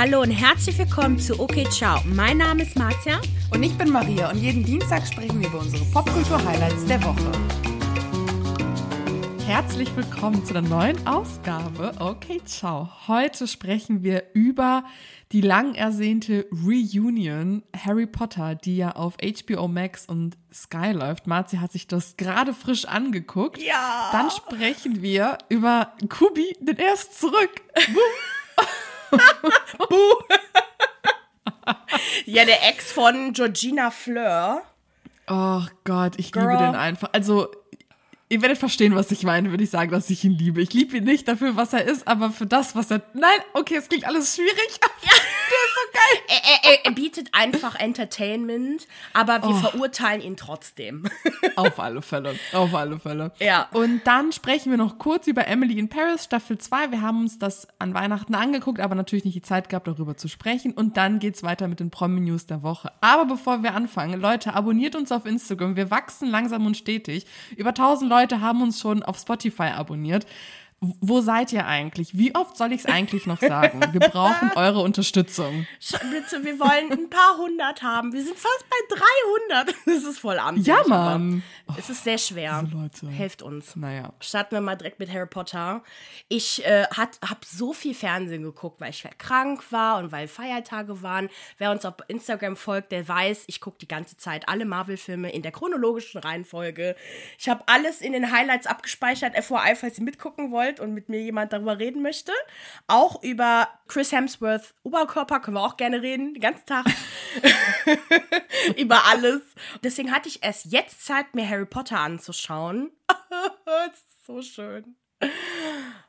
Hallo und herzlich willkommen zu OK Ciao. Mein Name ist Marzia. Und ich bin Maria und jeden Dienstag sprechen wir über unsere Popkultur-Highlights der Woche. Herzlich willkommen zu einer neuen Ausgabe. Okay, ciao. Heute sprechen wir über die lang ersehnte Reunion Harry Potter, die ja auf HBO Max und Sky läuft. Marzi hat sich das gerade frisch angeguckt. Ja. Dann sprechen wir über Kubi, denn er ist zurück. Buh. ja, der Ex von Georgina Fleur. Oh Gott, ich Girl. liebe den einfach. Also, ihr werdet verstehen, was ich meine, würde ich sagen, dass ich ihn liebe. Ich liebe ihn nicht dafür, was er ist, aber für das, was er. Nein, okay, es klingt alles schwierig. Ja. Der ist so geil. Er, er, er bietet einfach Entertainment, aber wir verurteilen ihn trotzdem. Auf alle Fälle, auf alle Fälle. Ja. Und dann sprechen wir noch kurz über Emily in Paris, Staffel 2. Wir haben uns das an Weihnachten angeguckt, aber natürlich nicht die Zeit gehabt, darüber zu sprechen. Und dann geht's weiter mit den Promi-News der Woche. Aber bevor wir anfangen, Leute, abonniert uns auf Instagram. Wir wachsen langsam und stetig. Über 1000 Leute haben uns schon auf Spotify abonniert. Wo seid ihr eigentlich? Wie oft soll ich es eigentlich noch sagen? Wir brauchen eure Unterstützung. Bitte, wir wollen ein paar hundert haben. Wir sind fast bei 300. Das ist voll amtlich. Ja, Mann. Es ist sehr schwer. Leute. Helft uns. Naja. Starten wir mal direkt mit Harry Potter. Ich äh, habe so viel Fernsehen geguckt, weil ich halt krank war und weil Feiertage waren. Wer uns auf Instagram folgt, der weiß, ich gucke die ganze Zeit alle Marvel-Filme in der chronologischen Reihenfolge. Ich habe alles in den Highlights abgespeichert, FYI, falls ihr mitgucken wollt und mit mir jemand darüber reden möchte. Auch über Chris Hemsworth Oberkörper können wir auch gerne reden, den ganzen Tag. über alles. Deswegen hatte ich erst jetzt Zeit, mir Harry Potter anzuschauen. das ist so schön.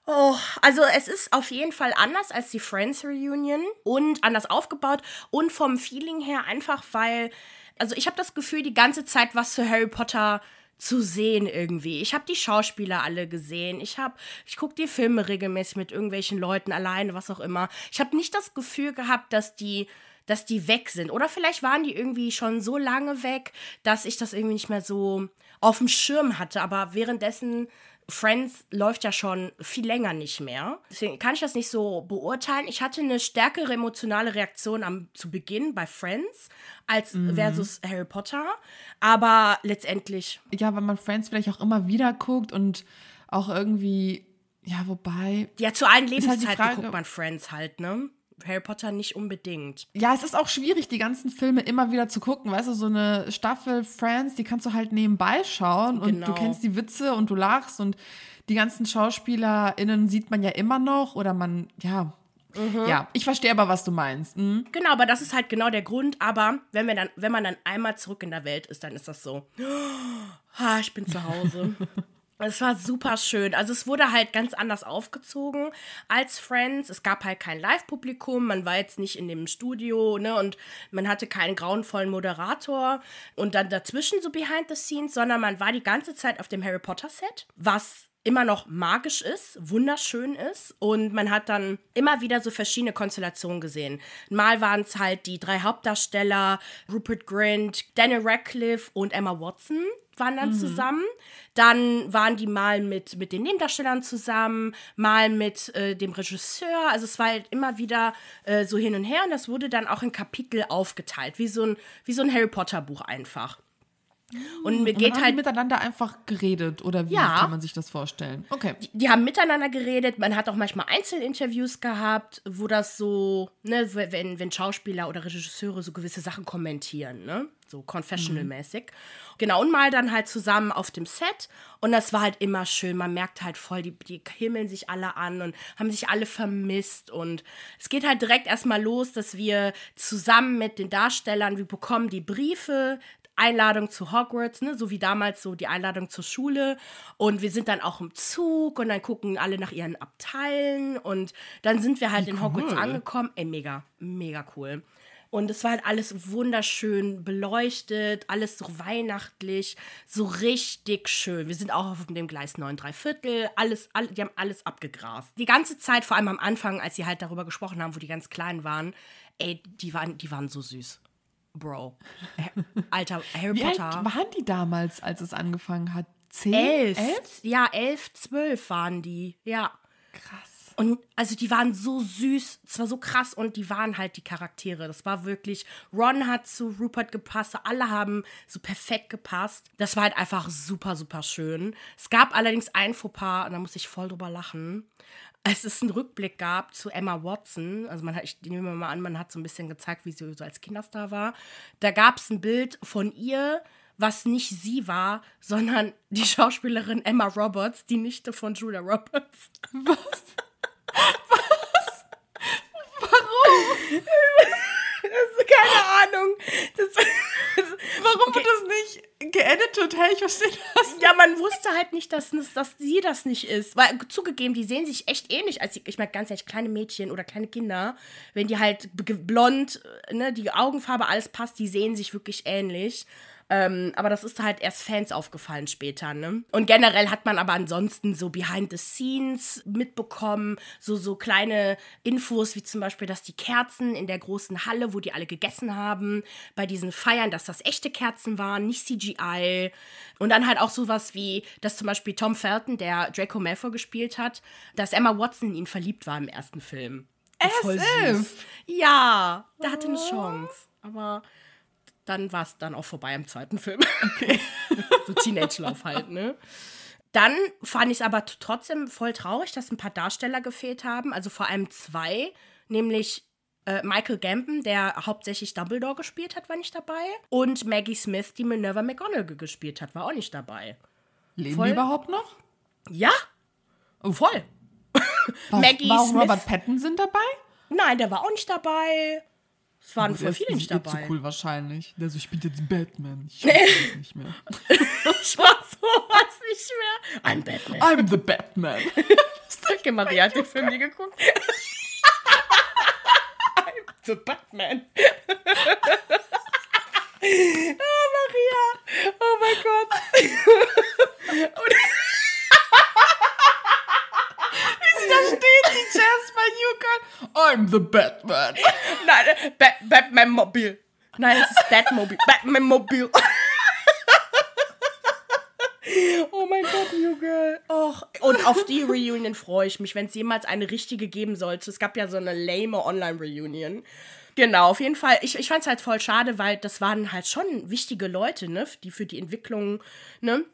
Oh, also es ist auf jeden Fall anders als die Friends Reunion und anders aufgebaut und vom Feeling her einfach, weil, also ich habe das Gefühl, die ganze Zeit was zu Harry Potter zu sehen irgendwie. Ich habe die Schauspieler alle gesehen. Ich habe, ich gucke die Filme regelmäßig mit irgendwelchen Leuten alleine, was auch immer. Ich habe nicht das Gefühl gehabt, dass die dass die weg sind. Oder vielleicht waren die irgendwie schon so lange weg, dass ich das irgendwie nicht mehr so auf dem Schirm hatte. Aber währenddessen, Friends läuft ja schon viel länger nicht mehr. Deswegen kann ich das nicht so beurteilen. Ich hatte eine stärkere emotionale Reaktion am, zu Beginn bei Friends als versus Harry Potter. Aber letztendlich, Ja, weil man Friends vielleicht auch immer wieder guckt und auch irgendwie, ja, wobei, ja, zu allen halt Lebenszeiten Frage- guckt man Friends halt, ne? Harry Potter nicht unbedingt. Ja, es ist auch schwierig, die ganzen Filme immer wieder zu gucken. Weißt du, so eine Staffel Friends, die kannst du halt nebenbei schauen und Genau. du kennst die Witze und du lachst und die ganzen SchauspielerInnen sieht man ja immer noch oder man, ja. Mhm. Ja, ich verstehe aber, was du meinst. Mhm. Genau, aber das ist halt genau der Grund. Aber wenn, wir dann, wenn man dann einmal zurück in der Welt ist, dann ist das so. Ah, ich bin zu Hause. Es war super schön. Also es wurde halt ganz anders aufgezogen als Friends. Es gab halt kein Live-Publikum, man war jetzt nicht in dem Studio, ne, und man hatte keinen grauenvollen Moderator und dann dazwischen so behind the scenes, sondern man war die ganze Zeit auf dem Harry Potter Set, was immer noch magisch ist, wunderschön ist und man hat dann immer wieder so verschiedene Konstellationen gesehen. Mal waren es halt die drei Hauptdarsteller, Rupert Grint, Daniel Radcliffe und Emma Watson waren dann zusammen. Dann waren die mal mit, mit den Nebendarstellern zusammen, mal mit äh, dem Regisseur. Also es war halt immer wieder äh, so hin und her und das wurde dann auch in Kapitel aufgeteilt, wie so ein, wie so ein Harry Potter Buch einfach. Und mir Und geht haben halt die miteinander einfach geredet oder wie Ja. kann man sich das vorstellen? Okay. die haben miteinander geredet. Man hat auch manchmal Einzelinterviews gehabt, wo das so, ne, wenn, wenn Schauspieler oder Regisseure so gewisse Sachen kommentieren, ne? So confessional-mäßig. Genau, und mal dann halt zusammen auf dem Set. Und das war halt immer schön. Man merkt halt voll, die, die himmeln sich alle an und haben sich alle vermisst. Und es geht halt direkt erstmal los, dass wir zusammen mit den Darstellern, wir bekommen die Briefe, Einladung zu Hogwarts, ne? so wie damals so die Einladung zur Schule. Und wir sind dann auch im Zug und dann gucken alle nach ihren Abteilen und dann sind wir halt in Hogwarts angekommen. Ey, mega, mega cool. Und es war halt alles wunderschön beleuchtet, alles so weihnachtlich, so richtig schön. Wir sind auch auf dem Gleis 9 3 Viertel, alles, all, die haben alles abgegrast. Die ganze Zeit, vor allem am Anfang, als sie halt darüber gesprochen haben, wo die ganz klein waren, ey, die waren, die waren so süß. Bro. Alter, Harry Wie alt Potter. waren die damals, als es angefangen hat? Zehn? Elf. Elf? Ja, elf, zwölf waren die. Ja. Krass. Und also die waren so süß, es war so krass und die waren halt die Charaktere. Das war wirklich, Ron hat zu Rupert gepasst, alle haben so perfekt gepasst. Das war halt einfach super, super schön. Es gab allerdings ein Fauxpas und da muss ich voll drüber lachen. Als es einen Rückblick gab zu Emma Watson, also man hat, ich nehme mal an, man hat so ein bisschen gezeigt, wie sie so als Kinderstar war. Da gab es ein Bild von ihr, was nicht sie war, sondern die Schauspielerin Emma Roberts, die Nichte von Julia Roberts. Was? Keine Ahnung. Das, Warum wird das nicht geeditet? Hey, ich verstehe das. ja, man wusste halt nicht, dass, dass sie das nicht ist. Weil zugegeben, die sehen sich echt ähnlich. Als die, ich meine, ganz ehrlich, kleine Mädchen oder kleine Kinder, wenn die halt blond, ne, die Augenfarbe, alles passt, die sehen sich wirklich ähnlich. Ähm, aber das ist halt erst Fans aufgefallen später, ne? Und generell hat man aber ansonsten so behind the scenes mitbekommen, so, so kleine Infos, wie zum Beispiel, dass die Kerzen in der großen Halle, wo die alle gegessen haben, bei diesen Feiern, dass das echte Kerzen waren, nicht CGI. Und dann halt auch sowas wie, dass zum Beispiel Tom Felton, der Draco Malfoy gespielt hat, dass Emma Watson in ihn verliebt war im ersten Film. Voll As süß. Ja, der hatte eine Chance. Aber dann war es dann auch vorbei im zweiten Film. Okay. so Teenage-Love halt, ne? Dann fand ich es aber trotzdem voll traurig, dass ein paar Darsteller gefehlt haben. Also vor allem zwei, nämlich äh, Michael Gambon, der hauptsächlich Dumbledore gespielt hat, war nicht dabei. Und Maggie Smith, die Minerva McGonagall gespielt hat, war auch nicht dabei. Leben Voll. die überhaupt noch? Ja, voll. War, Maggie war auch Smith. Robert Pattinson dabay? Nein, der war auch nicht dabei. Es waren voll viele nicht eh zu dabei. cool wahrscheinlich. Der so, ich bin jetzt Batman. Ich weiß es nicht mehr. Ich mach sowas nicht mehr. I'm Batman. I'm the Batman. Okay, Maria hat den Film nie geguckt. I'm the Batman. oh, Maria. Oh mein Gott. Und da steht die Jazz bei New Girl. I'm the Batman. Nein, Ba Batman Mobil. Nein, es ist Batmobil. Batman Mobil. Oh mein Gott, New Girl. Och. Und auf die Reunion freue ich mich, wenn es jemals eine richtige geben sollte. Es gab ja so eine lame Online-Reunion. Genau, auf jeden Fall. Ich, ich fand es halt voll schade, weil das waren halt schon wichtige Leute, ne, die für die Entwicklung, ne,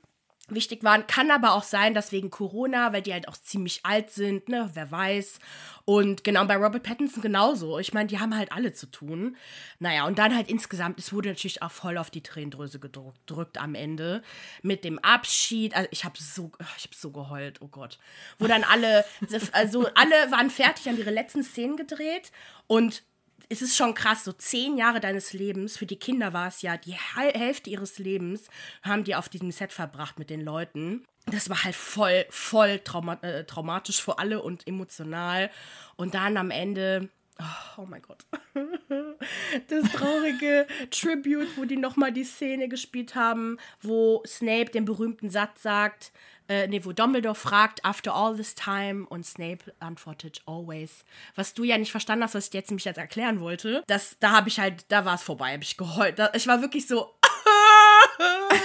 wichtig waren. Kann aber auch sein, dass wegen Corona, weil die halt auch ziemlich alt sind, ne, wer weiß. Und genau bei Robert Pattinson genauso. Ich meine, die haben halt alle zu tun. Naja, und dann halt insgesamt, es wurde natürlich auch voll auf die Tränendrüse gedrückt am Ende. Mit dem Abschied. Also ich habe so, ich habe so geheult, oh Gott. Wo dann alle, also alle waren fertig, haben ihre letzten Szenen gedreht und es ist schon krass, so zehn Jahre deines Lebens, für die Kinder war es ja die Hälfte ihres Lebens, haben die auf diesem Set verbracht mit den Leuten. Das war halt voll, voll trauma äh, traumatisch für alle und emotional. Und dann am Ende, oh, oh mein Gott, das traurige Tribute, wo die nochmal die Szene gespielt haben, wo Snape den berühmten Satz sagt, äh, nee, wo Dumbledore fragt, after all this time, und Snape antwortet, always. Was du ja nicht verstanden hast, was ich jetzt nämlich jetzt erklären wollte, das, da habe ich halt, da war es vorbei, habe ich geheult. Da, ich war wirklich so,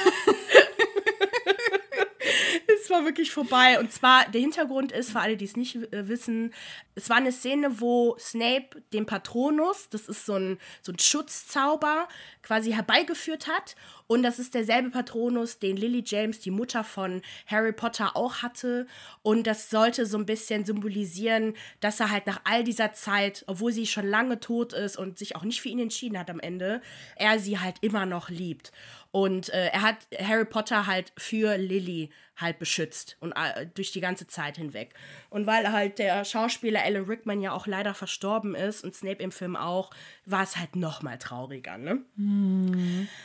es war wirklich vorbei. Und zwar, der Hintergrund ist, für alle, die es nicht äh, wissen, es war eine Szene, wo Snape den Patronus, das ist so ein, so ein Schutzzauber, quasi herbeigeführt hat. Und das ist derselbe Patronus, den Lily James, die Mutter von Harry Potter, auch hatte. Und das sollte so ein bisschen symbolisieren, dass er halt nach all dieser Zeit, obwohl sie schon lange tot ist und sich auch nicht für ihn entschieden hat am Ende, er sie halt immer noch liebt. Und äh, er hat Harry Potter halt für Lily halt beschützt und äh, durch die ganze Zeit hinweg. Und weil halt der Schauspieler Alan Rickman ja auch leider verstorben ist und Snape im Film auch, war es halt noch mal trauriger, ne?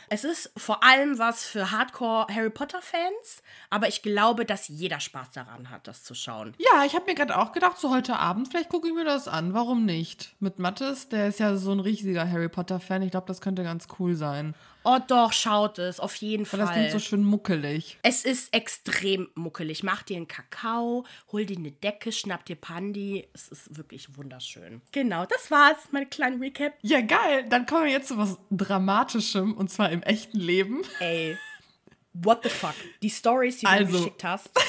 Es ist vor allem was für Hardcore Harry Potter Fans, aber ich glaube, dass jeder Spaß daran hat, das zu schauen. Ja, ich habe mir gerade auch gedacht, so heute Abend, vielleicht gucke ich mir das an. Warum nicht? Mit Mattes, der ist ja so ein riesiger Harry Potter-Fan. Ich glaube, das könnte ganz cool sein. Oh doch, schaut es, auf jeden Weil das klingt Fall. so schön muckelig. Es ist extrem muckelig. Mach dir einen Kakao, hol dir eine Decke, schnapp dir Pandi. Es ist wirklich wunderschön. Genau, das war's, mein kleiner Recap. Ja, geil. Dann kommen wir jetzt zu was Dramatischem und zwar im echten Leben. Ey, what the fuck? Die Stories, die du Also. mir geschickt hast.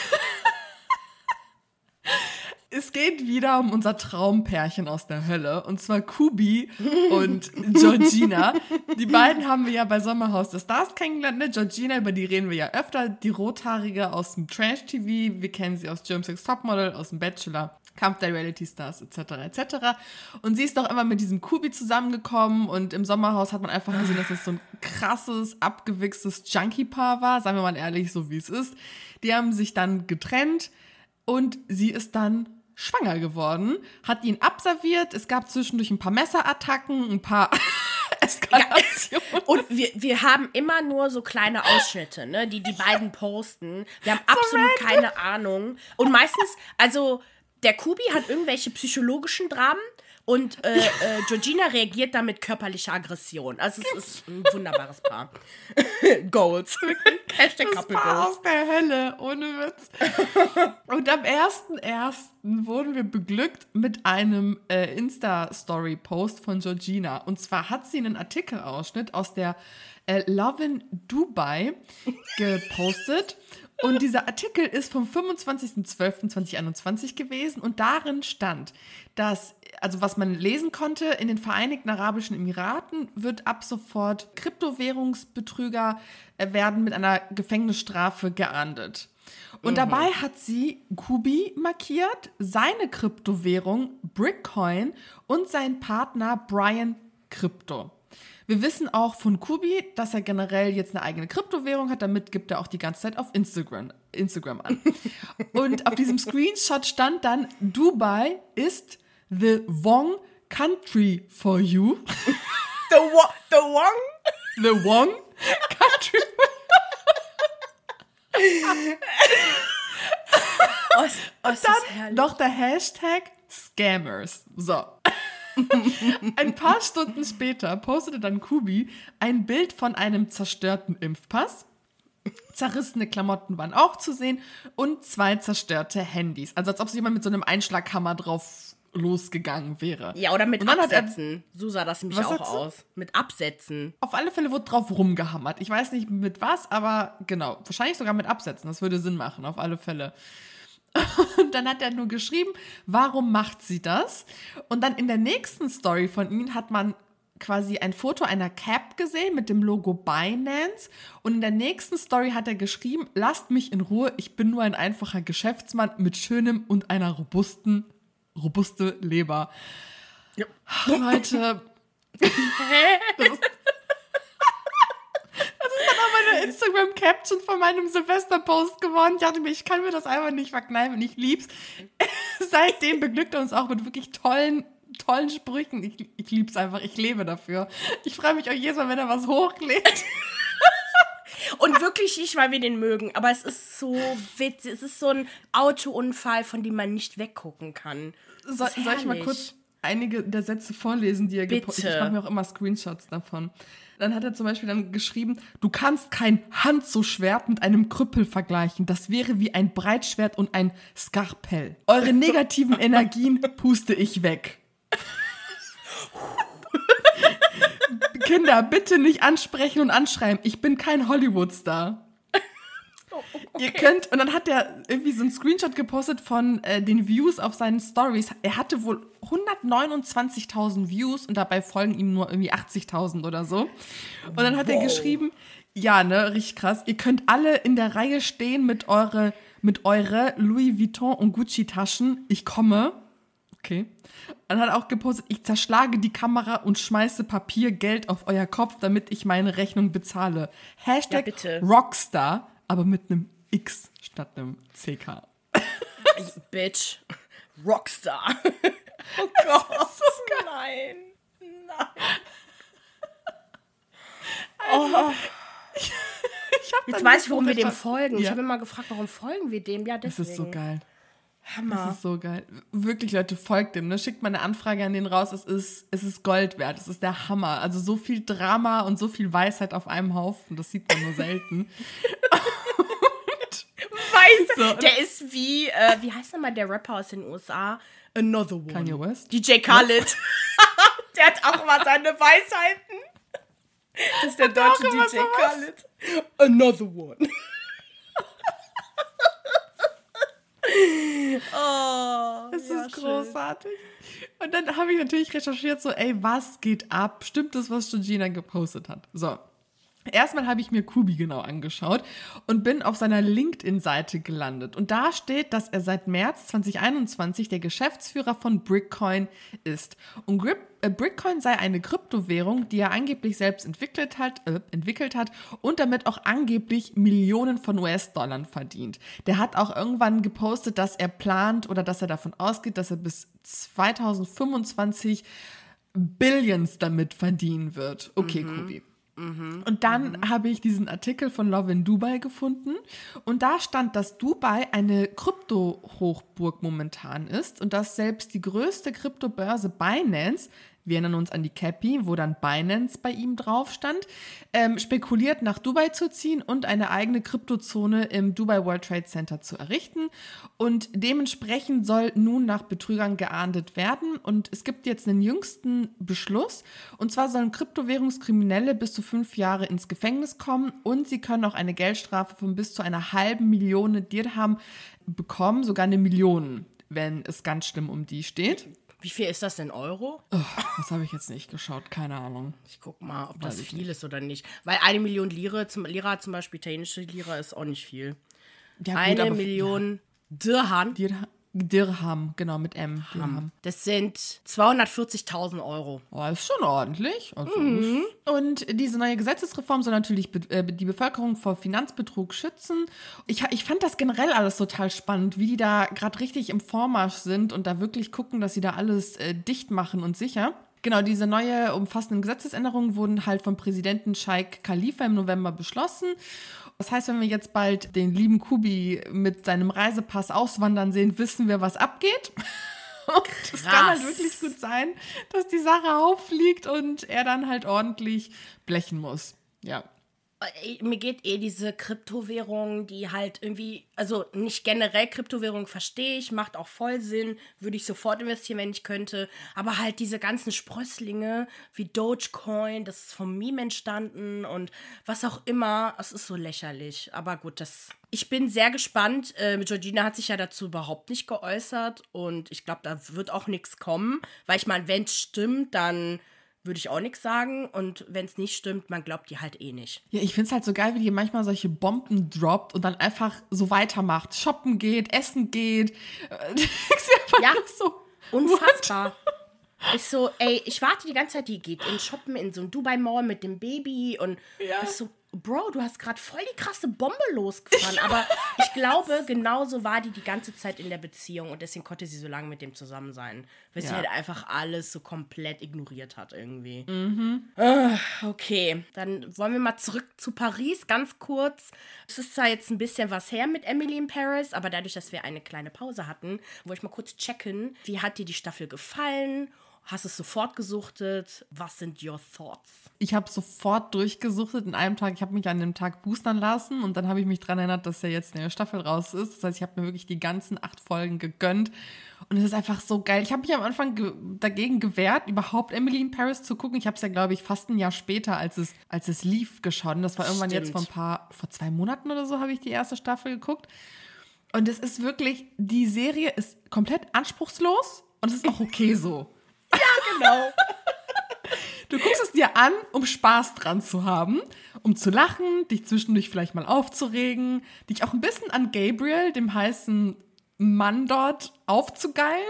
es geht wieder um unser Traumpärchen aus der Hölle. Und zwar Kubi und Georgina. Die beiden haben wir ja bei Sommerhaus des Stars kennengelernt. Ne? Georgina, über die reden wir ja öfter. Die Rothaarige aus dem Trash-TV. Wir kennen sie aus Germ Sex Topmodel, aus dem Bachelor. Kampf der Reality Stars etc. etc. Und sie ist doch immer mit diesem Kubi zusammengekommen und im Sommerhaus hat man einfach gesehen, dass es so ein krasses, abgewichstes Junkie-Paar war, sagen wir mal ehrlich, so wie es ist. Die haben sich dann getrennt und sie ist dann schwanger geworden, hat ihn abserviert, es gab zwischendurch ein paar Messerattacken, ein paar Eskalationen. Ja. Und wir, wir haben immer nur so kleine Ausschnitte, ne, die die beiden posten. Wir haben absolut keine Ahnung. Und meistens, also der Kubi hat irgendwelche psychologischen Dramen und äh, äh, Georgina reagiert dann mit körperlicher Aggression. Also es ist ein wunderbares Paar. Goals. Hashtag das Paar aus der Hölle, ohne Witz. und am 1.1. wurden wir beglückt mit einem äh, Insta-Story-Post von Georgina. Und zwar hat sie einen Artikelausschnitt aus der äh, Love in Dubai gepostet. Und dieser Artikel ist vom 25.12.2021 gewesen und darin stand, dass, also was man lesen konnte, in den Vereinigten Arabischen Emiraten wird ab sofort Kryptowährungsbetrüger äh, werden mit einer Gefängnisstrafe geahndet. Und mhm. dabei hat sie Kubi markiert, seine Kryptowährung Brickcoin und sein Partner Brian Crypto. Wir wissen auch von Kubi, dass er generell jetzt eine eigene Kryptowährung hat. Damit gibt er auch die ganze Zeit auf Instagram, Instagram an. Und auf diesem Screenshot stand dann, Dubai ist the wrong country for you. The, wo the wrong? The wrong country oh, oh, ist dann noch der Hashtag Scammers. So. ein paar Stunden später postete dann Kubi ein Bild von einem zerstörten Impfpass. Zerrissene Klamotten waren auch zu sehen und zwei zerstörte Handys. Also als ob sich jemand mit so einem Einschlaghammer drauf losgegangen wäre. Ja, oder mit Absätzen. Er, so sah das nämlich auch aus. Mit Absätzen. Auf alle Fälle wurde drauf rumgehammert. Ich weiß nicht mit was, aber genau. Wahrscheinlich sogar mit Absätzen. Das würde Sinn machen, auf alle Fälle. Und dann hat er nur geschrieben, warum macht sie das? Und dann in der nächsten Story von ihm hat man quasi ein Foto einer Cap gesehen mit dem Logo Binance. Und in der nächsten Story hat er geschrieben, lasst mich in Ruhe, ich bin nur ein einfacher Geschäftsmann mit schönem und einer robusten, robuste Leber. Ja. Leute. das ist Instagram-Caption von meinem Silvester-Post geworden. Ich dachte mir, ich kann mir das einfach nicht verkneifen. Ich lieb's. Seitdem beglückt er uns auch mit wirklich tollen, tollen Sprüchen. Ich, ich lieb's einfach. Ich lebe dafür. Ich freue mich auch jedes Mal, wenn er was hochlädt. Und wirklich nicht, weil wir den mögen. Aber es ist so witzig. Es ist so ein Autounfall, von dem man nicht weggucken kann. So, soll ich mal kurz einige der Sätze vorlesen, die er gepostet hat? Ich mache mir auch immer Screenshots davon. Dann hat er zum Beispiel dann geschrieben, du kannst kein Hand-so-Schwert mit einem Krüppel vergleichen. Das wäre wie ein Breitschwert und ein Skarpell. Eure negativen Energien puste ich weg. Kinder, bitte nicht ansprechen und anschreiben. Ich bin kein Hollywood-Star. Okay. Ihr könnt, und dann hat er irgendwie so einen Screenshot gepostet von äh, den Views auf seinen Stories. Er hatte wohl 129.000 Views und dabei folgen ihm nur irgendwie 80.000 oder so. Und dann hat wow. er geschrieben, ja, ne, richtig krass. Ihr könnt alle in der Reihe stehen mit eure, mit eure Louis Vuitton und Gucci Taschen. Ich komme. Okay. Dann hat auch gepostet, ich zerschlage die Kamera und schmeiße Papier, Geld auf euer Kopf, damit ich meine Rechnung bezahle. Hashtag ja, Rockstar aber mit einem X statt einem CK. Bitch. Rockstar. Oh Gott. So nein. Nein. Also, oh. ich, ich Jetzt weiß ich, warum wir dem folgen. Ja. Ich habe immer gefragt, warum folgen wir dem? Ja, deswegen. Das ist so geil. Hammer. Das ist so geil. Wirklich, Leute, folgt dem. Ne? Schickt mal eine Anfrage an den raus. Es ist, es ist Gold wert. Es ist der Hammer. Also so viel Drama und so viel Weisheit auf einem Haufen. Das sieht man nur selten. Weisheit. So. Der ist wie, äh, wie heißt nochmal der Rapper aus den USA? Another One. Kanye West? DJ Khaled. der hat auch immer seine Weisheiten. Das ist der deutsche DJ Khaled. Another One. Oh, Das ja, ist schön. großartig. Und dann habe ich natürlich recherchiert, so, ey, was geht ab? Stimmt das, was Georgina gepostet hat? So. Erstmal habe ich mir Kubi genau angeschaut und bin auf seiner LinkedIn-Seite gelandet. Und da steht, dass er seit März 2021 der Geschäftsführer von Brickcoin ist. Und Grip, äh, Brickcoin sei eine Kryptowährung, die er angeblich selbst entwickelt hat, äh, entwickelt hat und damit auch angeblich Millionen von US-Dollar verdient. Der hat auch irgendwann gepostet, dass er plant oder dass er davon ausgeht, dass er bis 2025 Billions damit verdienen wird. Okay, Kubi. Und dann habe ich diesen Artikel von Love in Dubai gefunden. Und da stand, dass Dubai eine Krypto-Hochburg momentan ist und dass selbst die größte Kryptobörse Binance, wir erinnern uns an die Cappy, wo dann Binance bei ihm drauf stand, ähm, spekuliert nach Dubai zu ziehen und eine eigene Kryptozone im Dubai World Trade Center zu errichten. Und dementsprechend soll nun nach Betrügern geahndet werden. Und es gibt jetzt einen jüngsten Beschluss. Und zwar sollen Kryptowährungskriminelle bis zu fünf Jahre ins Gefängnis kommen. Und sie können auch eine Geldstrafe von bis zu einer halben Million Dirham bekommen, sogar eine Million, wenn es ganz schlimm um die steht. Wie viel ist das in Euro? Das habe ich jetzt nicht geschaut, keine Ahnung. Ich guck mal, ob das Weiß ich viel ist oder nicht. Weil eine Million Lire, zum, Lira zum Beispiel, italienische Lira, ist auch nicht viel. Ja, gut, eine Million Dirham. Dirham, Dirham, genau, mit M. Dirham. Das sind 240.000 Euro. Oh, ist schon ordentlich. Also Mhm. Und diese neue Gesetzesreform soll natürlich be äh, die Bevölkerung vor Finanzbetrug schützen. Ich, ich fand das generell alles total spannend, wie die da gerade richtig im Vormarsch sind und da wirklich gucken, dass sie da alles äh, dicht machen und sicher. Genau, diese neue umfassenden Gesetzesänderungen wurden halt vom Präsidenten Sheikh Khalifa im November beschlossen. Das heißt, wenn wir jetzt bald den lieben Kubi mit seinem Reisepass auswandern sehen, wissen wir, was abgeht. Und es kann halt wirklich gut sein, dass die Sache auffliegt und er dann halt ordentlich blechen muss. Ja. Äh, Mir geht eh diese Kryptowährung, die halt irgendwie, also nicht generell Kryptowährung verstehe ich, macht auch voll Sinn, würde ich sofort investieren, wenn ich könnte. Aber halt diese ganzen Sprösslinge wie Dogecoin, das ist vom Meme entstanden und was auch immer, es ist so lächerlich. Aber gut, das. Ich bin sehr gespannt. Äh, Georgina hat sich ja dazu überhaupt nicht geäußert und ich glaube, da wird auch nichts kommen, weil ich meine, wenn es stimmt, dann würde ich auch nichts sagen. Und wenn es nicht stimmt, man glaubt die halt eh nicht. Ja, ich finde es halt so geil, wie die manchmal solche Bomben droppt und dann einfach so weitermacht. Shoppen geht, essen geht. Ja. so. Unfassbar. Ich so, ey, ich warte die ganze Zeit, die geht in Shoppen in so ein Dubai-Mall mit dem Baby und Ja. so, Bro, du hast gerade voll die krasse Bombe losgefahren. Aber ich glaube, genauso war die die ganze Zeit in der Beziehung und deswegen konnte sie so lange mit dem zusammen sein. Weil sie Ja. halt einfach alles so komplett ignoriert hat irgendwie. Ah, okay, dann wollen wir mal zurück zu Paris, ganz kurz. Es ist zwar jetzt ein bisschen was her mit Emily in Paris, aber dadurch, dass wir eine kleine Pause hatten, wollte ich mal kurz checken, wie hat dir die Staffel gefallen? Hast es sofort gesuchtet? Was sind your thoughts? Ich habe sofort durchgesuchtet in einem Tag. Ich habe mich an dem Tag boostern lassen und dann habe ich mich daran erinnert, dass ja jetzt eine Staffel raus ist. Das heißt, ich habe mir wirklich die ganzen acht Folgen gegönnt. Und es ist einfach so geil. Ich habe mich am Anfang ge dagegen gewehrt, überhaupt Emily in Paris zu gucken. Ich habe es ja, glaube ich, fast ein Jahr später, als es, als es lief, geschaut. Und das war irgendwann jetzt vor ein Stimmt. paar, vor zwei Monaten oder so, habe ich die erste Staffel geguckt. Und es ist wirklich, die Serie ist komplett anspruchslos und es ist auch okay so. Genau. Du guckst es dir an, um Spaß dran zu haben, um zu lachen, dich zwischendurch vielleicht mal aufzuregen, dich auch ein bisschen an Gabriel, dem heißen Mann dort, aufzugeilen.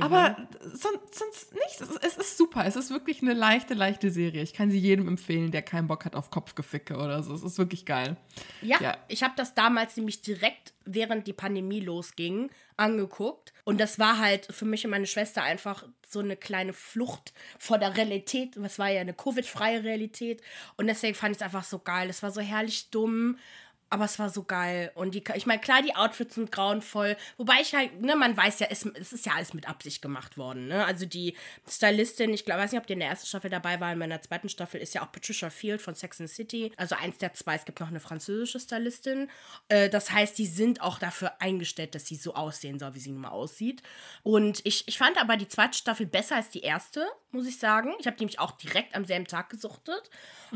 Aber sonst, sonst nichts. Es ist, es ist super. Es ist wirklich eine leichte, leichte Serie. Ich kann sie jedem empfehlen, der keinen Bock hat auf Kopfgeficke oder so. Es ist wirklich geil. Ja, Ja. ich habe das damals nämlich direkt, während die Pandemie losging, angeguckt. Und das war halt für mich und meine Schwester einfach so eine kleine Flucht vor der Realität. Es war ja eine Covid-freie Realität. Und deswegen fand ich es einfach so geil. Es war so herrlich dumm. Aber es war so geil. Und die, ich meine, klar, die Outfits sind grauenvoll. Wobei ich halt, ne, man weiß ja, es, es ist ja alles mit Absicht gemacht worden. Ne? Also die Stylistin, ich glaube, weiß nicht, ob die in der ersten Staffel dabei war, in meiner zweiten Staffel ist ja auch Patricia Field von Sex and City. Also eins der zwei. Es gibt noch eine französische Stylistin. Äh, das heißt, die sind auch dafür eingestellt, dass sie so aussehen soll, wie sie nun mal aussieht. Und ich, ich fand aber die zweite Staffel besser als die erste, muss ich sagen. Ich habe die nämlich auch direkt am selben Tag gesuchtet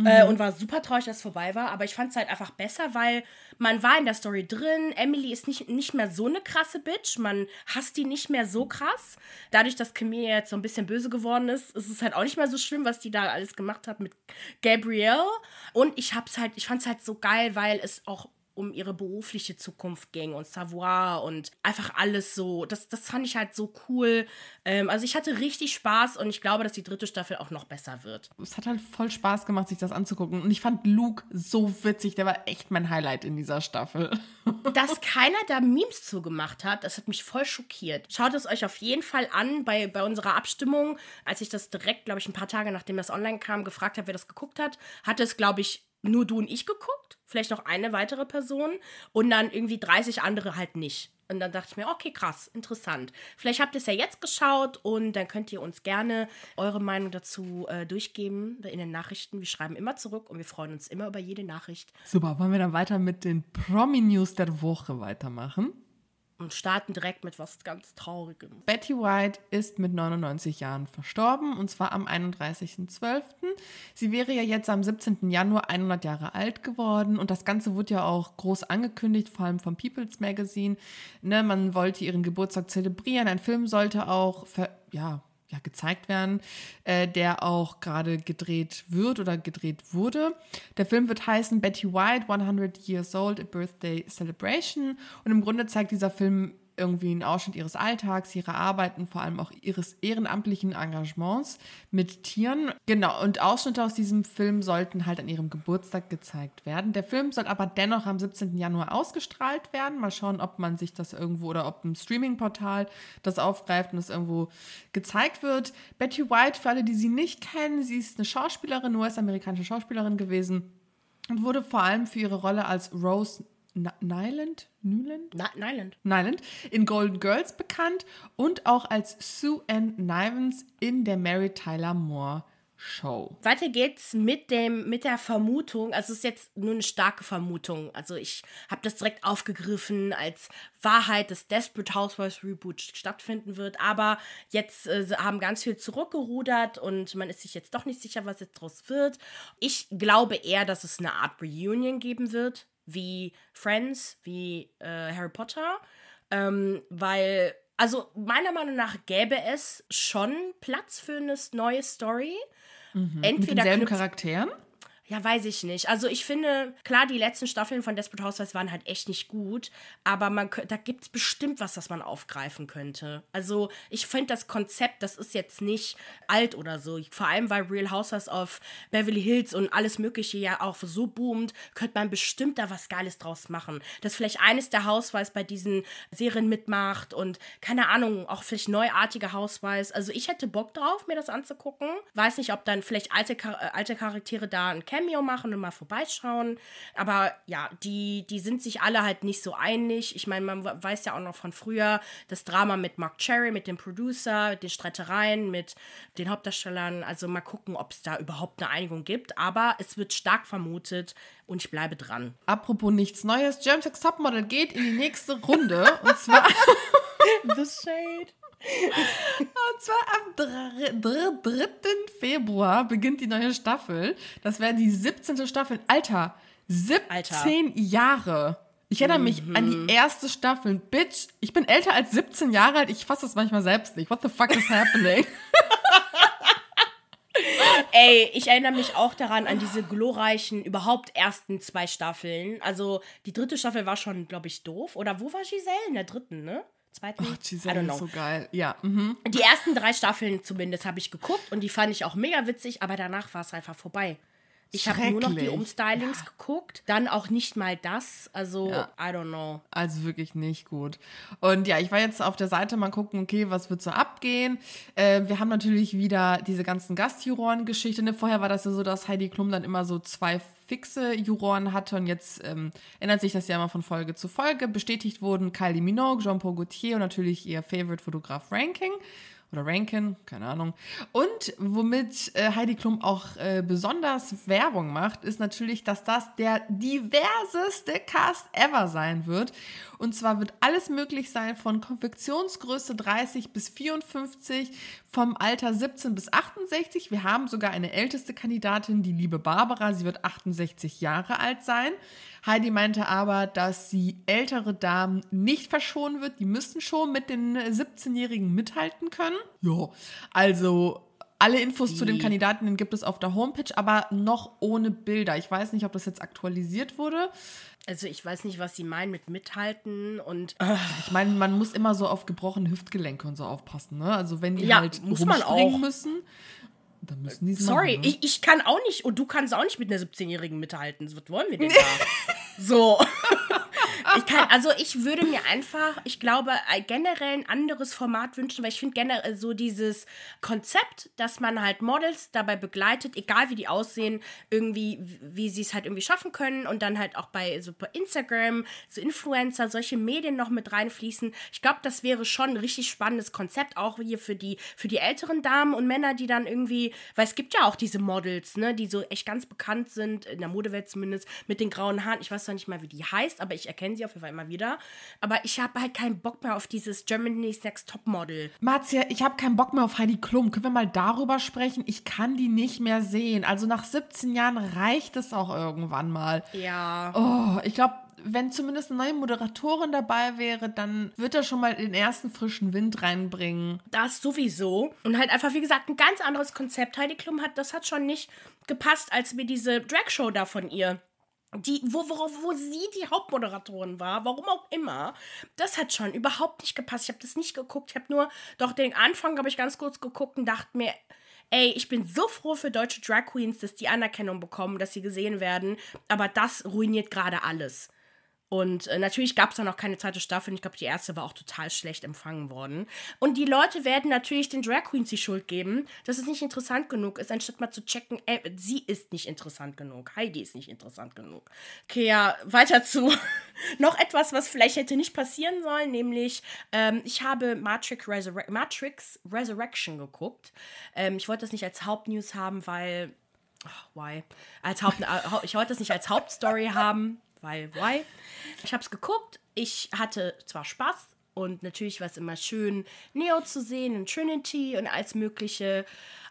äh, und war super traurig, dass es vorbei war. Aber ich fand es halt einfach besser, weil man war in der Story drin. Emily ist nicht, nicht mehr so eine krasse Bitch. Man hasst die nicht mehr so krass. Dadurch, dass Camille jetzt so ein bisschen böse geworden ist, ist es halt auch nicht mehr so schlimm, was die da alles gemacht hat mit Gabrielle. Und ich hab's halt, ich fand's halt so geil, weil es auch um ihre berufliche Zukunft ging und Savoir und einfach alles so. Das, das fand ich halt so cool. Ähm, also ich hatte richtig Spaß und ich glaube, dass die dritte Staffel auch noch besser wird. Es hat halt voll Spaß gemacht, sich das anzugucken. Und ich fand Luke so witzig. Der war echt mein Highlight in dieser Staffel. Dass keiner da Memes zugemacht hat, das hat mich voll schockiert. Schaut es euch auf jeden Fall an bei, bei unserer Abstimmung. Als ich das direkt, glaube ich, ein paar Tage nachdem das online kam, gefragt habe, wer das geguckt hat, hat es, glaube ich, nur du und ich geguckt, vielleicht noch eine weitere Person und dann irgendwie 30 andere halt nicht. Und dann dachte ich mir, okay, krass, interessant. Vielleicht habt ihr es ja jetzt geschaut und dann könnt ihr uns gerne eure Meinung dazu äh, durchgeben in den Nachrichten. Wir schreiben immer zurück und wir freuen uns immer über jede Nachricht. Super, wollen wir dann weiter mit den Promi-News der Woche weitermachen? Und starten direkt mit was ganz Traurigem. Betty White ist mit 99 Jahren verstorben und zwar am 31.12. Sie wäre ja jetzt am 17. Januar 100 Jahre alt geworden und das Ganze wurde ja auch groß angekündigt, vor allem vom People's Magazine. Ne, man wollte ihren Geburtstag zelebrieren, ein Film sollte auch ja, ja, gezeigt werden, äh, der auch gerade gedreht wird oder gedreht wurde. Der Film wird heißen Betty White, 100 Years Old, A Birthday Celebration. Und im Grunde zeigt dieser Film irgendwie einen Ausschnitt ihres Alltags, ihrer Arbeiten, vor allem auch ihres ehrenamtlichen Engagements mit Tieren. Genau, und Ausschnitte aus diesem Film sollten halt an ihrem Geburtstag gezeigt werden. Der Film soll aber dennoch am 17. Januar ausgestrahlt werden. Mal schauen, ob man sich das irgendwo oder ob ein Streaming-Portal das aufgreift und es irgendwo gezeigt wird. Betty White, für alle, die sie nicht kennen, sie ist eine Schauspielerin, US-amerikanische Schauspielerin gewesen und wurde vor allem für ihre Rolle als Rose Nyland? Nyland? Nyland. Nyland in Golden Girls bekannt und auch als Sue Ann Nivens in der Mary Tyler Moore Show. Weiter geht's mit dem mit der Vermutung, also es ist jetzt nur eine starke Vermutung. Also ich habe das direkt aufgegriffen als Wahrheit, dass Desperate Housewives Reboot stattfinden wird, aber jetzt äh, haben ganz viel zurückgerudert und man ist sich jetzt doch nicht sicher, was jetzt draus wird. Ich glaube eher, dass es eine Art Reunion geben wird wie Friends, wie äh, Harry Potter, ähm, weil, also meiner Meinung nach gäbe es schon Platz für eine neue Story. Mhm. Entweder Mit denselben Charakteren? Ja, weiß ich nicht. Also ich finde, klar, die letzten Staffeln von Desperate Housewives waren halt echt nicht gut, aber man, da gibt es bestimmt was, das man aufgreifen könnte. Also ich finde das Konzept, das ist jetzt nicht alt oder so. Vor allem, weil Real Housewives of Beverly Hills und alles mögliche ja auch so boomt, könnte man bestimmt da was Geiles draus machen. Dass vielleicht eines der Housewives bei diesen Serien mitmacht und keine Ahnung, auch vielleicht neuartige Housewives. Also ich hätte Bock drauf, mir das anzugucken. Weiß nicht, ob dann vielleicht alte, äh, alte Charaktere da ein Cameo machen und mal vorbeischauen. Aber ja, die, die sind sich alle halt nicht so einig. Ich meine, man weiß ja auch noch von früher das Drama mit Mark Cherry, mit dem Producer, mit den Streitereien, mit den Hauptdarstellern. Also mal gucken, ob es da überhaupt eine Einigung gibt. Aber es wird stark vermutet und ich bleibe dran. Apropos nichts Neues, German Sex Topmodel geht in die nächste Runde. und zwar The Shade. Und zwar am 3. Februar beginnt die neue Staffel. Das wäre die 17. Staffel. Alter, 17 Alter. Jahre. Ich erinnere mich mhm. an die mhm. erste Staffel. Bitch, ich bin älter als 17 Jahre alt. Ich fasse das manchmal selbst nicht. What the fuck is happening? Ey, ich erinnere mich auch daran, an diese glorreichen, überhaupt ersten zwei Staffeln. Also, die dritte Staffel war schon, glaube ich, doof. Oder wo war Giselle? In der dritten, ne? Zweiten. Ach, Giselle ist so geil. Ja. Mhm. Die ersten drei Staffeln zumindest habe ich geguckt und die fand ich auch mega witzig, aber danach war es einfach vorbei. Ich habe nur noch die Umstylings ja. geguckt, dann auch nicht mal das. Also, ja. I don't know. Also wirklich nicht gut. Und ja, ich war jetzt auf der Seite mal gucken, okay, was wird so abgehen. Äh, wir haben natürlich wieder diese ganzen Gastjuroren-Geschichten. Ne? Vorher war das ja so, dass Heidi Klum dann immer so zwei fixe Juroren hatte und jetzt ähm, ändert sich das ja immer von Folge zu Folge. Bestätigt wurden Kylie Minogue, Jean-Paul Gaultier und natürlich ihr Favorite-Fotograf Ranking. Oder Rankin, keine Ahnung. Und womit äh, Heidi Klum auch äh, besonders Werbung macht, ist natürlich, dass das der diverseste Cast ever sein wird. Und zwar wird alles möglich sein von Konfektionsgröße 30 bis 54, vom Alter 17 bis 68. Wir haben sogar eine älteste Kandidatin, die liebe Barbara. Sie wird 68 Jahre alt sein. Heidi meinte aber, dass sie ältere Damen nicht verschonen wird. Die müssten schon mit den 17-Jährigen mithalten können. Ja, also alle Infos zu den Kandidaten gibt es auf der Homepage, aber noch ohne Bilder. Ich weiß nicht, ob das jetzt aktualisiert wurde. Also ich weiß nicht, was sie meinen mit mithalten und ich meine, man muss immer so auf gebrochene Hüftgelenke und so aufpassen, ne? Also wenn die ja, halt muss man auch. müssen, dann müssen die Sorry, machen, ne? ich, ich kann auch nicht und du kannst auch nicht mit einer 17-Jährigen mithalten. Was wollen wir denn da? so. Ich kann, also ich würde mir einfach, ich glaube, generell ein anderes Format wünschen, weil ich finde generell so dieses Konzept, dass man halt Models dabei begleitet, egal wie die aussehen, irgendwie, wie sie es halt irgendwie schaffen können und dann halt auch bei so Instagram, so Influencer, solche Medien noch mit reinfließen. Ich glaube, das wäre schon ein richtig spannendes Konzept, auch hier für die, für die älteren Damen und Männer, die dann irgendwie, weil es gibt ja auch diese Models, ne, die so echt ganz bekannt sind, in der Modewelt zumindest, mit den grauen Haaren. Ich weiß zwar nicht mal, wie die heißt, aber ich erkenne sie auf jeden Fall immer wieder. Aber ich habe halt keinen Bock mehr auf dieses Germany's Next Topmodel. Marzia, ich habe keinen Bock mehr auf Heidi Klum. Können wir mal darüber sprechen? Ich kann die nicht mehr sehen. Also nach 17 Jahren reicht es auch irgendwann mal. Ja. Oh, ich glaube, wenn zumindest eine neue Moderatorin dabei wäre, dann wird er schon mal den ersten frischen Wind reinbringen. Das sowieso. Und halt einfach, wie gesagt, ein ganz anderes Konzept. Heidi Klum hat, das hat schon nicht gepasst, als mir diese Drag-Show da von ihr die, wo, wo, wo sie die Hauptmoderatorin war, warum auch immer, das hat schon überhaupt nicht gepasst. Ich habe das nicht geguckt. Ich habe nur, doch den Anfang habe ich ganz kurz geguckt und dachte mir, ey, ich bin so froh für deutsche Drag Queens, dass die Anerkennung bekommen, dass sie gesehen werden. Aber das ruiniert gerade alles. Und äh, natürlich gab es dann noch keine zweite Staffel. Ich glaube, die erste war auch total schlecht empfangen worden. Und die Leute werden natürlich den Drag Queens die Schuld geben, dass es nicht interessant genug ist, anstatt mal zu checken, äh, sie ist nicht interessant genug. Heidi ist nicht interessant genug. Okay, ja, weiter zu noch etwas, was vielleicht hätte nicht passieren sollen, nämlich ähm, ich habe Matrix, Resurre Matrix Resurrection geguckt. Ähm, ich wollte das nicht als Hauptnews haben, weil. Oh, why? Als Haupt, ich wollte das nicht als Hauptstory haben weil, why? Ich habe es geguckt, ich hatte zwar Spaß und natürlich war es immer schön, Neo zu sehen und Trinity und alles Mögliche,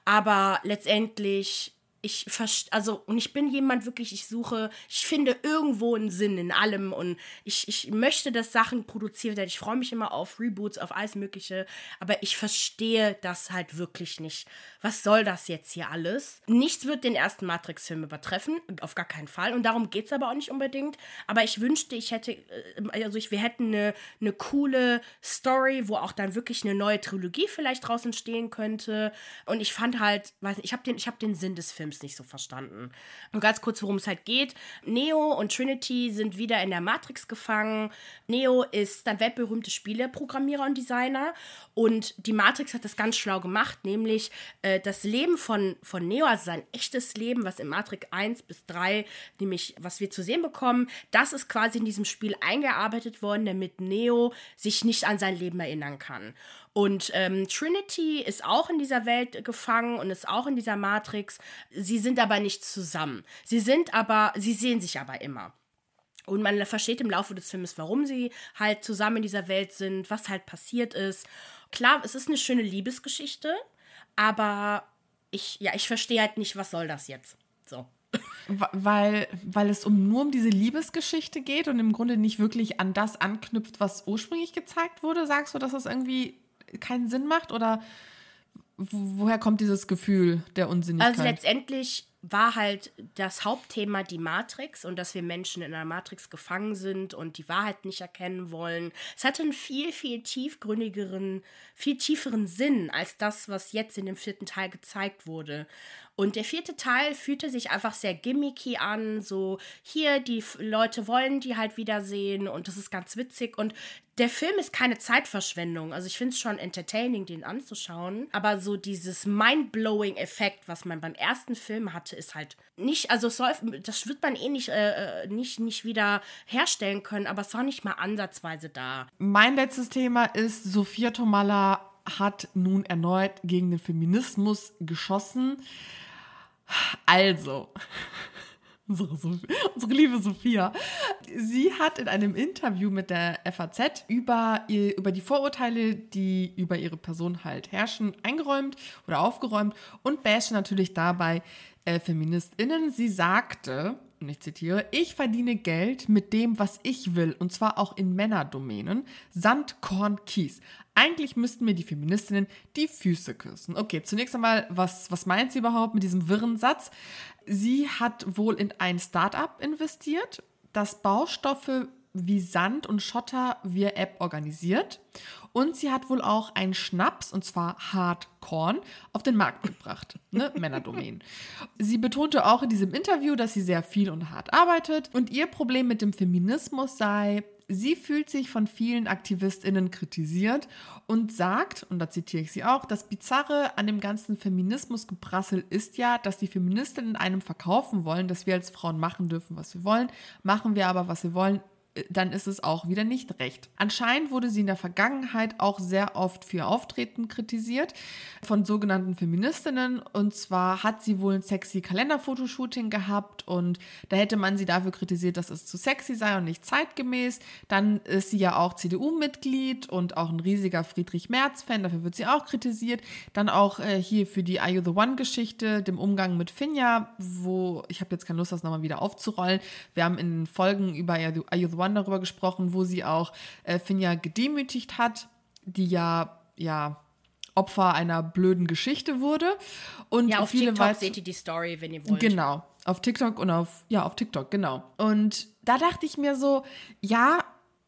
aber letztendlich ich also und ich bin jemand wirklich, ich suche, ich finde irgendwo einen Sinn in allem und ich, ich möchte, dass Sachen produziert werden. Ich freue mich immer auf Reboots, auf alles Mögliche, aber ich verstehe das halt wirklich nicht. Was soll das jetzt hier alles? Nichts wird den ersten Matrix-Film übertreffen, auf gar keinen Fall. Und darum geht es aber auch nicht unbedingt. Aber ich wünschte, ich hätte, äh, also ich, wir hätten eine, eine coole Story, wo auch dann wirklich eine neue Trilogie vielleicht draußen stehen könnte. Und ich fand halt, weiß nicht, ich habe den, hab den Sinn des Films Films nicht so verstanden. Und ganz kurz, worum es halt geht. Neo und Trinity sind wieder in der Matrix gefangen. Neo ist dann weltberühmte Spieleprogrammierer und Designer. Und die Matrix hat das ganz schlau gemacht, nämlich äh, das Leben von, von Neo, also sein echtes Leben, was in Matrix 1 bis 3, nämlich was wir zu sehen bekommen, das ist quasi in diesem Spiel eingearbeitet worden, damit Neo sich nicht an sein Leben erinnern kann. Und ähm, Trinity ist auch in dieser Welt gefangen und ist auch in dieser Matrix. Sie sind aber nicht zusammen. Sie sind aber, sie sehen sich aber immer. Und man versteht im Laufe des Films, warum sie halt zusammen in dieser Welt sind, was halt passiert ist. Klar, es ist eine schöne Liebesgeschichte, aber ich, ja, ich verstehe halt nicht, was soll das jetzt? So. Weil, weil es um, nur um diese Liebesgeschichte geht und im Grunde nicht wirklich an das anknüpft, was ursprünglich gezeigt wurde, sagst du, dass das irgendwie keinen Sinn macht? Oder woher kommt dieses Gefühl der Unsinnigkeit? Also letztendlich war halt das Hauptthema die Matrix und dass wir Menschen in einer Matrix gefangen sind und die Wahrheit nicht erkennen wollen. Es hatte einen viel, viel tiefgründigeren, viel tieferen Sinn als das, was jetzt in dem vierten Teil gezeigt wurde. Und der vierte Teil fühlte sich einfach sehr gimmicky an. So, hier, die Leute wollen die halt wiedersehen und das ist ganz witzig. Und der Film ist keine Zeitverschwendung. Also ich finde es schon entertaining, den anzuschauen. Aber so dieses mind-blowing Effekt, was man beim ersten Film hatte, ist halt nicht, also soll, das wird man eh nicht, äh, äh, nicht, nicht wieder herstellen können, aber es war nicht mal ansatzweise da. Mein letztes Thema ist Sophia Tomala hat nun erneut gegen den Feminismus geschossen. Also, unsere, unsere, liebe Sophia, sie hat in einem Interview mit der FAZ über, über die Vorurteile, die über ihre Person halt herrschen, eingeräumt oder aufgeräumt und basht natürlich dabei äh, FeministInnen. Sie sagte, und ich zitiere, ich verdiene Geld mit dem, was ich will, und zwar auch in Männerdomänen. Sand, Korn, Kies. Eigentlich müssten mir die Feministinnen die Füße küssen. Okay, zunächst einmal, was, was meint sie überhaupt mit diesem wirren Satz? Sie hat wohl in ein Startup investiert, das Baustoffe wie Sand und Schotter via App organisiert. Und sie hat wohl auch einen Schnaps, und zwar Hardcorn, auf den Markt gebracht. Ne? Männerdomain. Sie betonte auch in diesem Interview, dass sie sehr viel und hart arbeitet. Und ihr Problem mit dem Feminismus sei, sie fühlt sich von vielen AktivistInnen kritisiert und sagt, und da zitiere ich sie auch, das Bizarre an dem ganzen Feminismusgebrassel ist ja, dass die Feministinnen einem verkaufen wollen, dass wir als Frauen machen dürfen, was wir wollen. Machen wir aber, was wir wollen, dann ist es auch wieder nicht recht. Anscheinend wurde sie in der Vergangenheit auch sehr oft für ihr Auftreten kritisiert von sogenannten Feministinnen. Und zwar hat sie wohl ein sexy Kalenderfotoshooting gehabt und da hätte man sie dafür kritisiert, dass es zu sexy sei und nicht zeitgemäß. Dann ist sie ja auch CDU-Mitglied und auch ein riesiger Friedrich Merz-Fan, dafür wird sie auch kritisiert. Dann auch äh, hier für die Are You the One-Geschichte, dem Umgang mit Finja, wo ich habe jetzt keine Lust, das nochmal wieder aufzurollen. Wir haben in Folgen über Are You the One One darüber gesprochen, wo sie auch äh, Finja gedemütigt hat, die ja, ja, Opfer einer blöden Geschichte wurde. Und ja, auf viele TikTok seht ihr die Story, wenn ihr wollt. Genau, auf TikTok und auf, ja, auf TikTok, genau. Und da dachte ich mir so, ja,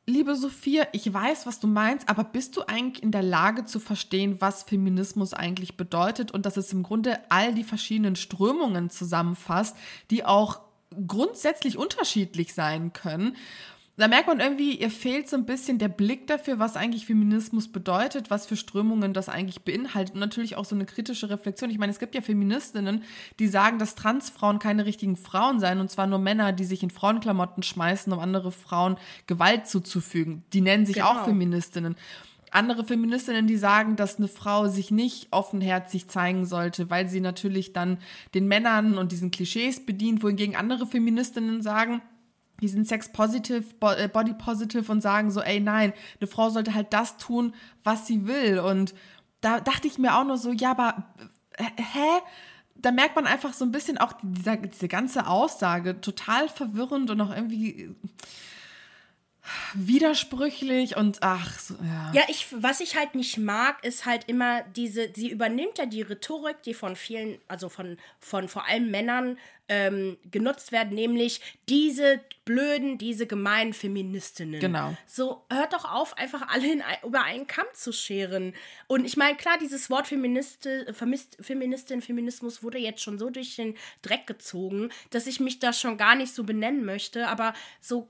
liebe Sophia, ich weiß, was du meinst, aber bist du eigentlich in der Lage zu verstehen, was Feminismus eigentlich bedeutet und dass es im Grunde all die verschiedenen Strömungen zusammenfasst, die auch grundsätzlich unterschiedlich sein können da merkt man irgendwie, ihr fehlt so ein bisschen der Blick dafür, was eigentlich Feminismus bedeutet, was für Strömungen das eigentlich beinhaltet und natürlich auch so eine kritische Reflexion. Ich meine, es gibt ja Feministinnen, die sagen, dass Transfrauen keine richtigen Frauen seien und zwar nur Männer, die sich in Frauenklamotten schmeißen, um andere Frauen Gewalt zuzufügen. Die nennen sich genau. auch Feministinnen andere Feministinnen, die sagen, dass eine Frau sich nicht offenherzig zeigen sollte, weil sie natürlich dann den Männern und diesen Klischees bedient, wohingegen andere Feministinnen sagen, die sind sex-positive, äh, body-positive und sagen so, ey, nein, eine Frau sollte halt das tun, was sie will. Und da dachte ich mir auch nur so, ja, aber äh, hä? Da merkt man einfach so ein bisschen auch dieser, diese ganze Aussage total verwirrend und auch irgendwie widersprüchlich und ach, so, ja. Ja, ich, was ich halt nicht mag, ist halt immer diese, sie übernimmt ja die Rhetorik, die von vielen, also von, von vor allem Männern ähm, genutzt werden, nämlich diese blöden, diese gemeinen Feministinnen. Genau. So, hört doch auf, einfach alle in, über einen Kamm zu scheren. Und ich meine, klar, dieses Wort Feministe, Femist, Feministin, Feminismus wurde jetzt schon so durch den Dreck gezogen, dass ich mich da schon gar nicht so benennen möchte, aber so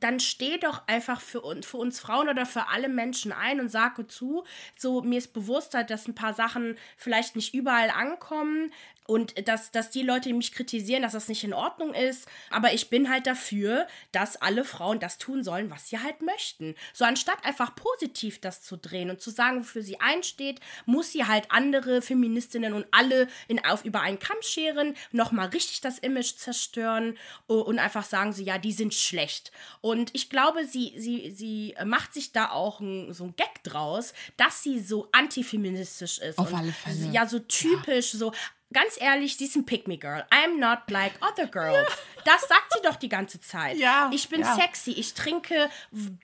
dann steh doch einfach für uns, für uns Frauen oder für alle Menschen ein und sage zu, so mir ist bewusst halt, dass ein paar Sachen vielleicht nicht überall ankommen, und dass, dass die Leute, die mich kritisieren, dass das nicht in Ordnung ist. Aber ich bin halt dafür, dass alle Frauen das tun sollen, was sie halt möchten. So anstatt einfach positiv das zu drehen und zu sagen, wofür sie einsteht, muss sie halt andere Feministinnen und alle in, auf, über einen Kamm scheren, nochmal richtig das Image zerstören und einfach sagen sie, ja, die sind schlecht. Und ich glaube, sie, sie, sie macht sich da auch ein, so ein Gag draus, dass sie so antifeministisch ist. Auf alle Fälle. Ja, so typisch, ja. so ganz ehrlich, sie ist ein Pick-me-Girl. I'm not like other girls. Das sagt sie doch die ganze Zeit. Ja, ich bin ja. sexy, ich trinke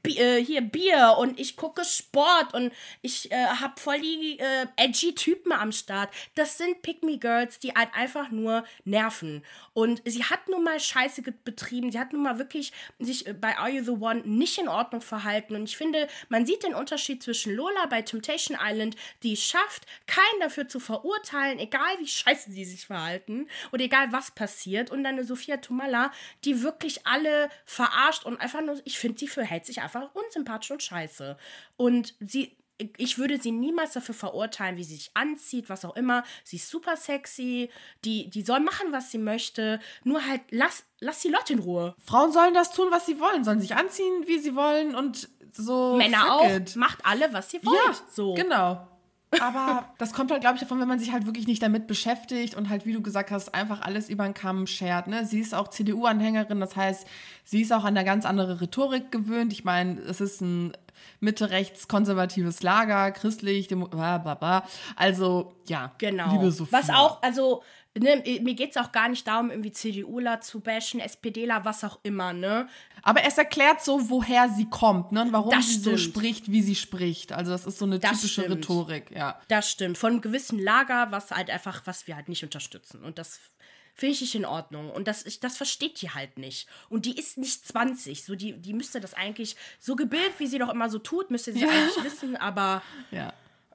äh, hier Bier und ich gucke Sport und ich äh, habe voll die äh, edgy Typen am Start. Das sind Pick-me-Girls, die halt einfach nur nerven. Und sie hat nun mal Scheiße betrieben. Sie hat nun mal wirklich sich äh, bei Are You the One nicht in Ordnung verhalten. Und ich finde, man sieht den Unterschied zwischen Lola bei Temptation Island, die es schafft, keinen dafür zu verurteilen, egal wie scheiße sie sich verhalten oder egal was passiert. Und dann eine Sophia Tomala, die wirklich alle verarscht und einfach nur, ich finde, sie verhält sich einfach unsympathisch und scheiße. Und sie ich würde sie niemals dafür verurteilen, wie sie sich anzieht, was auch immer. Sie ist super sexy, die, die soll machen, was sie möchte. Nur halt, lass, lass die Leute in Ruhe. Frauen sollen das tun, was sie wollen, sollen sich anziehen, wie sie wollen und so. Männer auch. It. Macht alle, was ihr wollt. Ja, so. Genau. Aber das kommt halt, glaube ich, davon, wenn man sich halt wirklich nicht damit beschäftigt und halt, wie du gesagt hast, einfach alles über den Kamm schert. Ne? Sie ist auch CDU-Anhängerin, das heißt, sie ist auch an eine ganz andere Rhetorik gewöhnt. Ich meine, es ist ein Mitte-rechts-konservatives Lager, christlich, bla, bla, bla. Also, ja, genau. liebe Sophia. Was auch, also Ne, mir geht es auch gar nicht darum, irgendwie CDUler zu bashen, SPDler, was auch immer, ne? Aber es erklärt so, woher sie kommt, ne? Und warum das sie stimmt. so spricht, wie sie spricht. Also das ist so eine das typische stimmt. Rhetorik, ja. Das stimmt. Von einem gewissen Lager, was halt einfach, was wir halt nicht unterstützen. Und das finde ich nicht in Ordnung. Und das, ich, das versteht die halt nicht. Und die ist nicht 20. So, die, die müsste das eigentlich, so gebildet, wie sie doch immer so tut, müsste sie ja. eigentlich wissen, aber. Ja.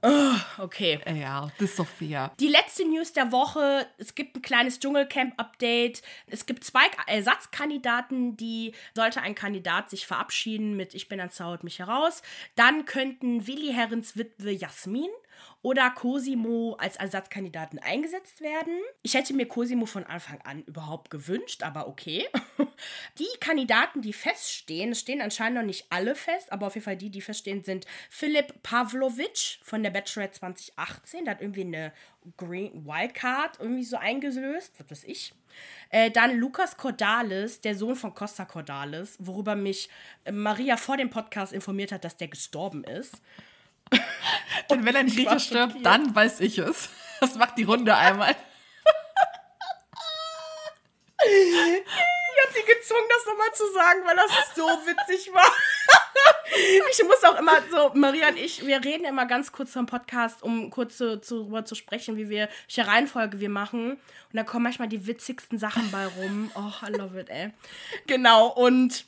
Oh, okay. Ja, das ist Sophia. Die letzte News der Woche: Es gibt ein kleines Dschungelcamp-Update. Es gibt zwei Ersatzkandidaten, die, sollte ein Kandidat sich verabschieden mit Ich bin ein Zaut mich heraus, dann könnten Willi Herrens Witwe Jasmin oder Cosimo als Ersatzkandidaten eingesetzt werden. Ich hätte mir Cosimo von Anfang an überhaupt gewünscht, aber okay. Die Kandidaten, die feststehen, es stehen anscheinend noch nicht alle fest, aber auf jeden Fall die, die feststehen, sind Philipp Pavlovic von der Bachelorette 2018. Der hat irgendwie eine Green Wildcard irgendwie so eingelöst, was weiß ich. Äh, dann Lukas Cordalis, der Sohn von Costa Cordalis, worüber mich äh, Maria vor dem Podcast informiert hat, dass der gestorben ist. Und wenn ein Grieche stirbt, dann weiß ich es. Das macht die Runde einmal. Ich habe sie gezwungen, das nochmal zu sagen, weil das so witzig war. Ich muss auch immer so, Maria und ich, wir reden immer ganz kurz vom Podcast, um kurz so, darüber zu sprechen, wie wir, welche Reihenfolge wir machen. Und da kommen manchmal die witzigsten Sachen bei rum. Oh, I love it, ey. Genau, und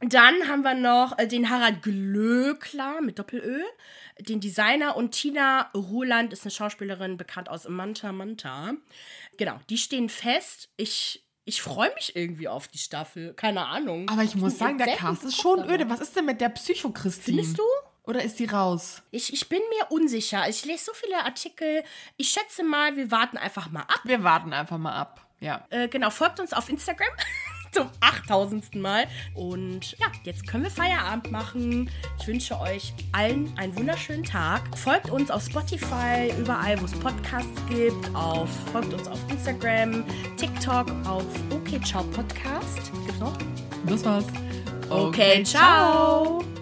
dann haben wir noch äh, den Harald Glöckler mit Doppelö, den Designer und Tina Roland ist eine Schauspielerin, bekannt aus Manta Manta. Genau, die stehen fest. Ich, ich freue mich irgendwie auf die Staffel. Keine Ahnung. Aber ich, ich muss sagen, der Cast ist schon öde. Was ist denn mit der Psycho-Christine? Findest du? Oder ist die raus? Ich, ich bin mir unsicher. Ich lese so viele Artikel. Ich schätze mal, wir warten einfach mal ab. Wir warten einfach mal ab. Ja. Äh, genau, folgt uns auf Instagram. zum 8000. Mal. Und ja, jetzt können wir Feierabend machen. Ich wünsche euch allen einen wunderschönen Tag. Folgt uns auf Spotify, überall, wo es Podcasts gibt. Auf, folgt uns auf Instagram, TikTok, auf OK Ciao Podcast. Gibt's noch? Das war's. Okay, okay ciao. ciao.